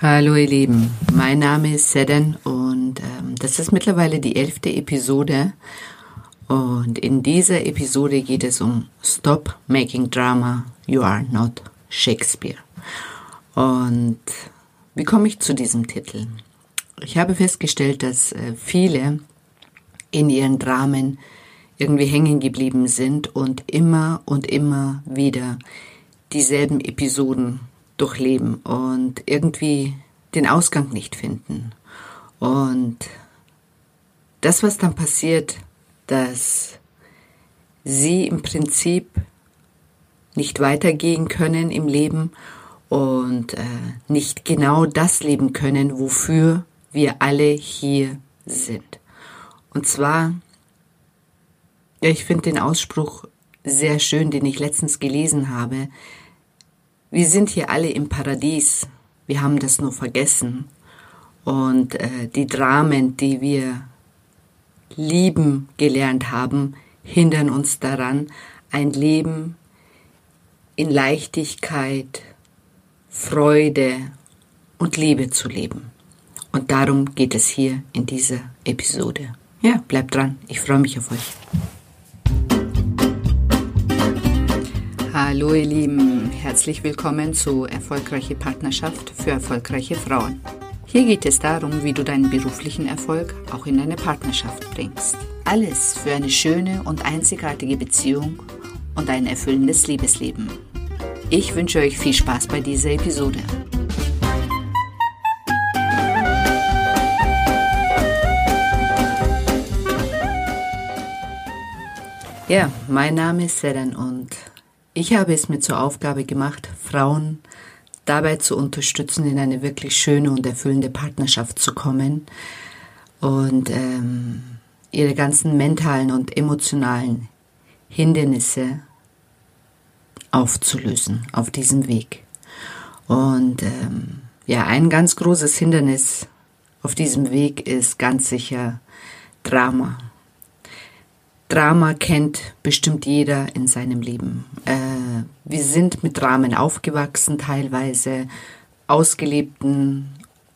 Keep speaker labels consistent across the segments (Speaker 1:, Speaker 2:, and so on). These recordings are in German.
Speaker 1: Hallo ihr Lieben, mein Name ist Sedan und ähm, das ist mittlerweile die elfte Episode und in dieser Episode geht es um Stop Making Drama, You Are Not Shakespeare. Und wie komme ich zu diesem Titel? Ich habe festgestellt, dass äh, viele in ihren Dramen irgendwie hängen geblieben sind und immer und immer wieder dieselben Episoden durchleben und irgendwie den Ausgang nicht finden. Und das, was dann passiert, dass sie im Prinzip nicht weitergehen können im Leben und äh, nicht genau das leben können, wofür wir alle hier sind. Und zwar, ja, ich finde den Ausspruch sehr schön, den ich letztens gelesen habe, wir sind hier alle im Paradies. Wir haben das nur vergessen. Und äh, die Dramen, die wir lieben gelernt haben, hindern uns daran, ein Leben in Leichtigkeit, Freude und Liebe zu leben. Und darum geht es hier in dieser Episode. Ja, bleibt dran. Ich freue mich auf euch. Hallo ihr Lieben, herzlich willkommen zu Erfolgreiche Partnerschaft für erfolgreiche Frauen. Hier geht es darum, wie du deinen beruflichen Erfolg auch in deine Partnerschaft bringst. Alles für eine schöne und einzigartige Beziehung und ein erfüllendes Liebesleben. Ich wünsche euch viel Spaß bei dieser Episode. Ja, mein Name ist Sedan und ich habe es mir zur Aufgabe gemacht, Frauen dabei zu unterstützen, in eine wirklich schöne und erfüllende Partnerschaft zu kommen und ähm, ihre ganzen mentalen und emotionalen Hindernisse aufzulösen auf diesem Weg. Und ähm, ja, ein ganz großes Hindernis auf diesem Weg ist ganz sicher Drama. Drama kennt bestimmt jeder in seinem Leben. Äh, wir sind mit Dramen aufgewachsen, teilweise ausgelebten,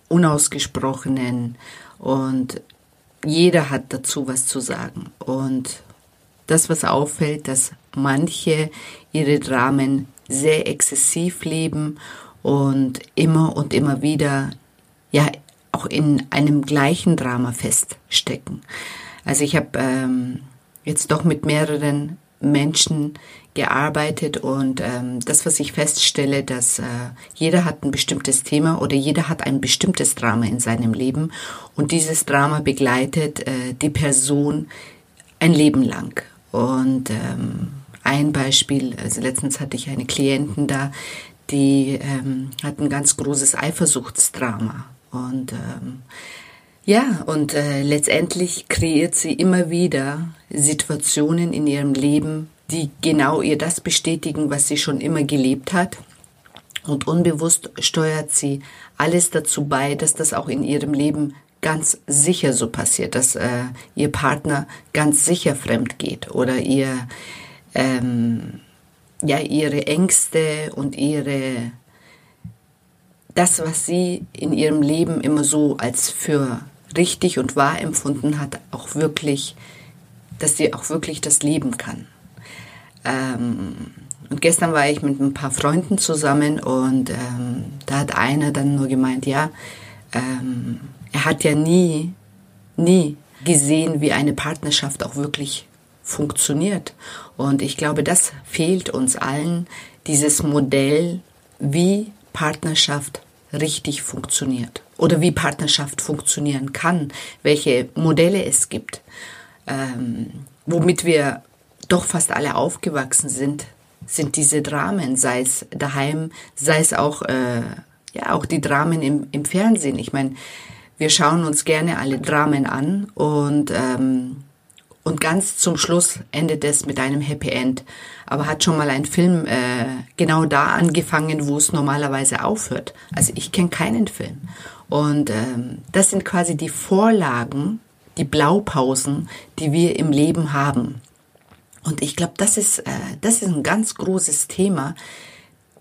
Speaker 1: unausgesprochenen und jeder hat dazu was zu sagen. Und das, was auffällt, dass manche ihre Dramen sehr exzessiv leben und immer und immer wieder ja auch in einem gleichen Drama feststecken. Also ich habe ähm, jetzt doch mit mehreren Menschen gearbeitet und ähm, das, was ich feststelle, dass äh, jeder hat ein bestimmtes Thema oder jeder hat ein bestimmtes Drama in seinem Leben und dieses Drama begleitet äh, die Person ein Leben lang. Und ähm, ein Beispiel, also letztens hatte ich eine Klientin da, die ähm, hat ein ganz großes Eifersuchtsdrama und ähm, ja, und äh, letztendlich kreiert sie immer wieder Situationen in ihrem Leben, die genau ihr das bestätigen, was sie schon immer gelebt hat. Und unbewusst steuert sie alles dazu bei, dass das auch in ihrem Leben ganz sicher so passiert, dass äh, ihr Partner ganz sicher fremd geht oder ihr ähm, ja ihre Ängste und ihre das, was sie in ihrem Leben immer so als für richtig und wahr empfunden hat, auch wirklich, dass sie auch wirklich das leben kann. Ähm, und gestern war ich mit ein paar Freunden zusammen und ähm, da hat einer dann nur gemeint, ja, ähm, er hat ja nie, nie gesehen, wie eine Partnerschaft auch wirklich funktioniert. Und ich glaube, das fehlt uns allen, dieses Modell, wie Partnerschaft richtig funktioniert oder wie Partnerschaft funktionieren kann, welche Modelle es gibt, ähm, womit wir doch fast alle aufgewachsen sind, sind diese Dramen, sei es daheim, sei es auch, äh, ja, auch die Dramen im, im Fernsehen. Ich meine, wir schauen uns gerne alle Dramen an und ähm, und ganz zum Schluss endet es mit einem Happy End. Aber hat schon mal ein Film äh, genau da angefangen, wo es normalerweise aufhört. Also ich kenne keinen Film. Und ähm, das sind quasi die Vorlagen, die Blaupausen, die wir im Leben haben. Und ich glaube, das ist, äh, das ist ein ganz großes Thema,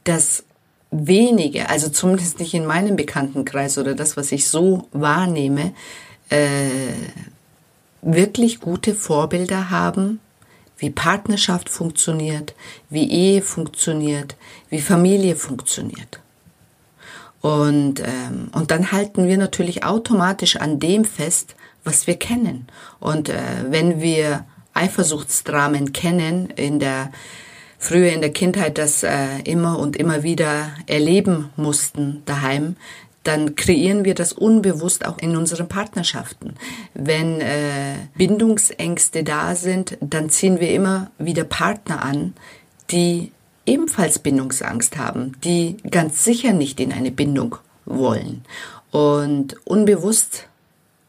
Speaker 1: das wenige, also zumindest nicht in meinem Bekanntenkreis oder das, was ich so wahrnehme, äh, wirklich gute Vorbilder haben, wie Partnerschaft funktioniert, wie Ehe funktioniert, wie Familie funktioniert. Und, ähm, und dann halten wir natürlich automatisch an dem fest, was wir kennen. Und äh, wenn wir Eifersuchtsdramen kennen in der früher in der Kindheit das äh, immer und immer wieder erleben mussten daheim, dann kreieren wir das unbewusst auch in unseren Partnerschaften. Wenn äh, Bindungsängste da sind, dann ziehen wir immer wieder Partner an, die ebenfalls Bindungsangst haben, die ganz sicher nicht in eine Bindung wollen. Und unbewusst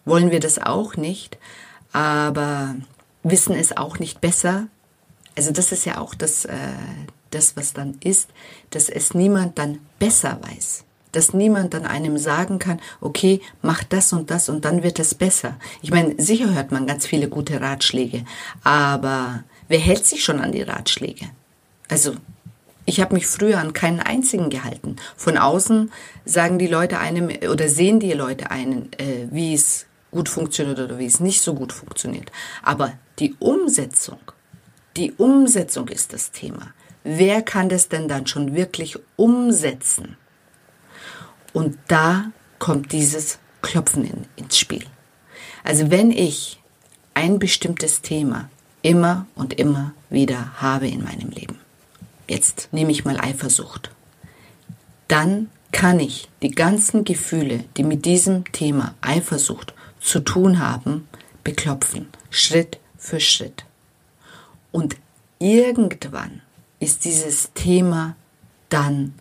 Speaker 1: wollen wir das auch nicht, aber wissen es auch nicht besser. Also das ist ja auch das, äh, das, was dann ist, dass es niemand dann besser weiß dass niemand dann einem sagen kann, okay, mach das und das und dann wird es besser. Ich meine, sicher hört man ganz viele gute Ratschläge, aber wer hält sich schon an die Ratschläge? Also, ich habe mich früher an keinen einzigen gehalten. Von außen sagen die Leute einem oder sehen die Leute einen, äh, wie es gut funktioniert oder wie es nicht so gut funktioniert. Aber die Umsetzung, die Umsetzung ist das Thema. Wer kann das denn dann schon wirklich umsetzen? Und da kommt dieses Klopfen in, ins Spiel. Also wenn ich ein bestimmtes Thema immer und immer wieder habe in meinem Leben, jetzt nehme ich mal Eifersucht, dann kann ich die ganzen Gefühle, die mit diesem Thema Eifersucht zu tun haben, beklopfen, Schritt für Schritt. Und irgendwann ist dieses Thema dann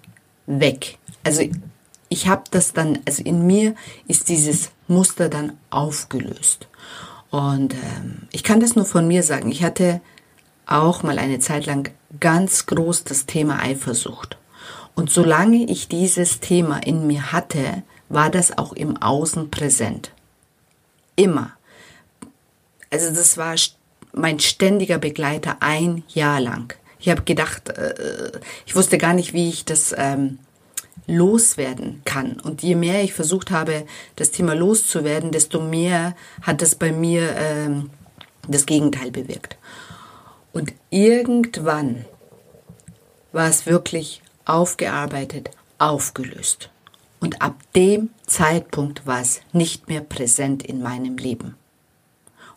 Speaker 1: weg. Also ich habe das dann, also in mir ist dieses Muster dann aufgelöst. Und ähm, ich kann das nur von mir sagen. Ich hatte auch mal eine Zeit lang ganz groß das Thema Eifersucht. Und solange ich dieses Thema in mir hatte, war das auch im Außen präsent. Immer. Also das war mein ständiger Begleiter ein Jahr lang. Ich habe gedacht, äh, ich wusste gar nicht, wie ich das ähm, loswerden kann. Und je mehr ich versucht habe, das Thema loszuwerden, desto mehr hat es bei mir ähm, das Gegenteil bewirkt. Und irgendwann war es wirklich aufgearbeitet, aufgelöst. Und ab dem Zeitpunkt war es nicht mehr präsent in meinem Leben.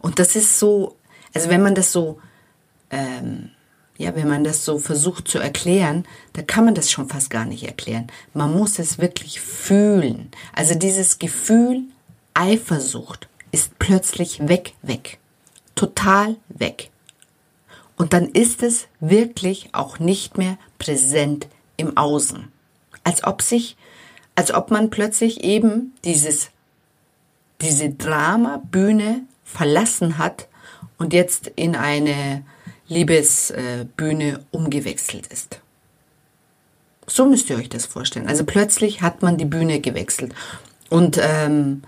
Speaker 1: Und das ist so, also wenn man das so ähm, ja, wenn man das so versucht zu erklären, da kann man das schon fast gar nicht erklären. Man muss es wirklich fühlen. Also dieses Gefühl Eifersucht ist plötzlich weg, weg. Total weg. Und dann ist es wirklich auch nicht mehr präsent im Außen. Als ob sich, als ob man plötzlich eben dieses, diese Dramabühne verlassen hat und jetzt in eine Liebesbühne umgewechselt ist. So müsst ihr euch das vorstellen. Also plötzlich hat man die Bühne gewechselt. Und ähm,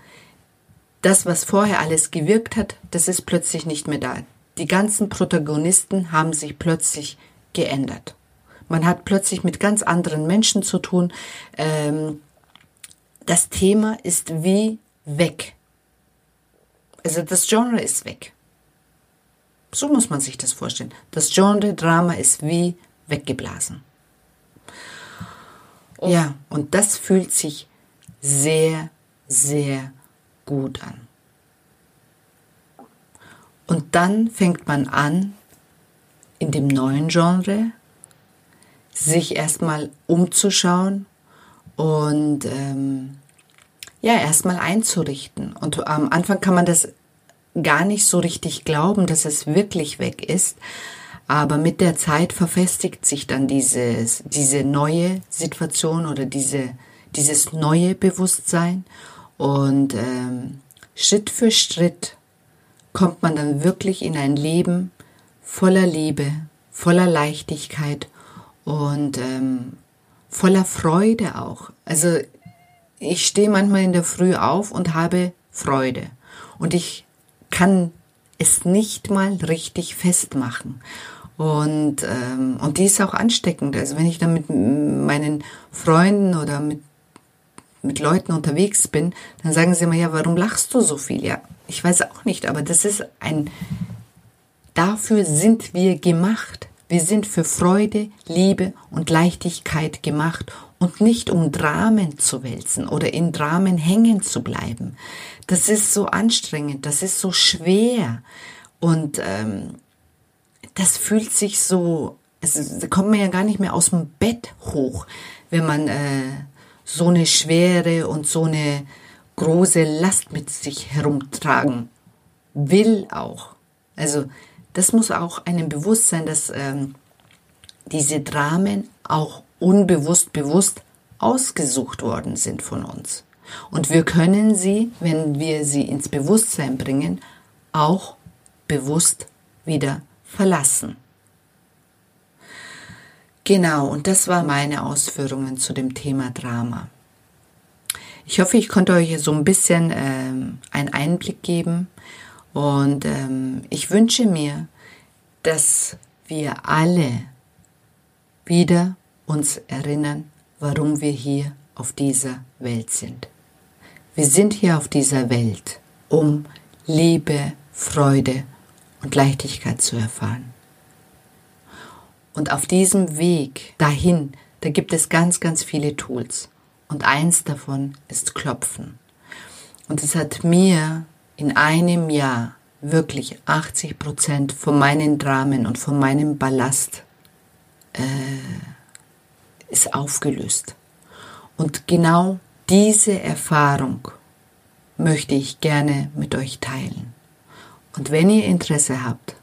Speaker 1: das, was vorher alles gewirkt hat, das ist plötzlich nicht mehr da. Die ganzen Protagonisten haben sich plötzlich geändert. Man hat plötzlich mit ganz anderen Menschen zu tun. Ähm, das Thema ist wie weg. Also das Genre ist weg. So muss man sich das vorstellen. Das Genre Drama ist wie weggeblasen. Oh. Ja, und das fühlt sich sehr, sehr gut an. Und dann fängt man an, in dem neuen Genre sich erstmal umzuschauen und ähm, ja, erstmal einzurichten. Und am Anfang kann man das gar nicht so richtig glauben, dass es wirklich weg ist. Aber mit der Zeit verfestigt sich dann dieses, diese neue Situation oder diese, dieses neue Bewusstsein. Und ähm, Schritt für Schritt kommt man dann wirklich in ein Leben voller Liebe, voller Leichtigkeit und ähm, voller Freude auch. Also ich stehe manchmal in der Früh auf und habe Freude. Und ich kann es nicht mal richtig festmachen. Und, ähm, und die ist auch ansteckend. Also wenn ich dann mit meinen Freunden oder mit, mit Leuten unterwegs bin, dann sagen sie immer, ja, warum lachst du so viel? Ja, ich weiß auch nicht, aber das ist ein, dafür sind wir gemacht. Wir sind für Freude, Liebe und Leichtigkeit gemacht und nicht um Dramen zu wälzen oder in Dramen hängen zu bleiben. Das ist so anstrengend, das ist so schwer und ähm, das fühlt sich so, also, da kommt man ja gar nicht mehr aus dem Bett hoch, wenn man äh, so eine schwere und so eine große Last mit sich herumtragen will auch. Also das muss auch einem bewusst sein, dass ähm, diese Dramen auch unbewusst bewusst ausgesucht worden sind von uns. Und wir können sie, wenn wir sie ins Bewusstsein bringen, auch bewusst wieder verlassen. Genau, und das war meine Ausführungen zu dem Thema Drama. Ich hoffe, ich konnte euch so ein bisschen ähm, einen Einblick geben und ähm, ich wünsche mir, dass wir alle wieder uns erinnern, warum wir hier auf dieser Welt sind. Wir sind hier auf dieser Welt, um Liebe, Freude und Leichtigkeit zu erfahren. Und auf diesem Weg dahin, da gibt es ganz, ganz viele Tools. Und eins davon ist Klopfen. Und es hat mir in einem Jahr wirklich 80 Prozent von meinen Dramen und von meinem Ballast äh, ist aufgelöst. Und genau diese Erfahrung möchte ich gerne mit euch teilen. Und wenn ihr Interesse habt,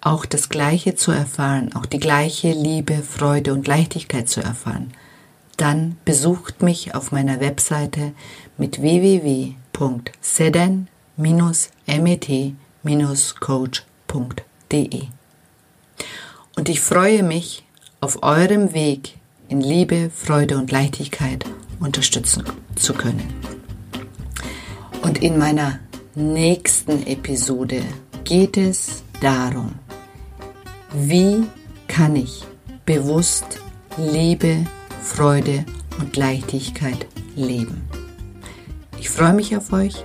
Speaker 1: auch das Gleiche zu erfahren, auch die gleiche Liebe, Freude und Leichtigkeit zu erfahren, dann besucht mich auf meiner Webseite mit www.seden-met-coach.de. Und ich freue mich, auf eurem Weg in Liebe, Freude und Leichtigkeit unterstützen zu können. Und in meiner nächsten Episode geht es darum, wie kann ich bewusst Liebe, Freude und Leichtigkeit leben. Ich freue mich auf euch.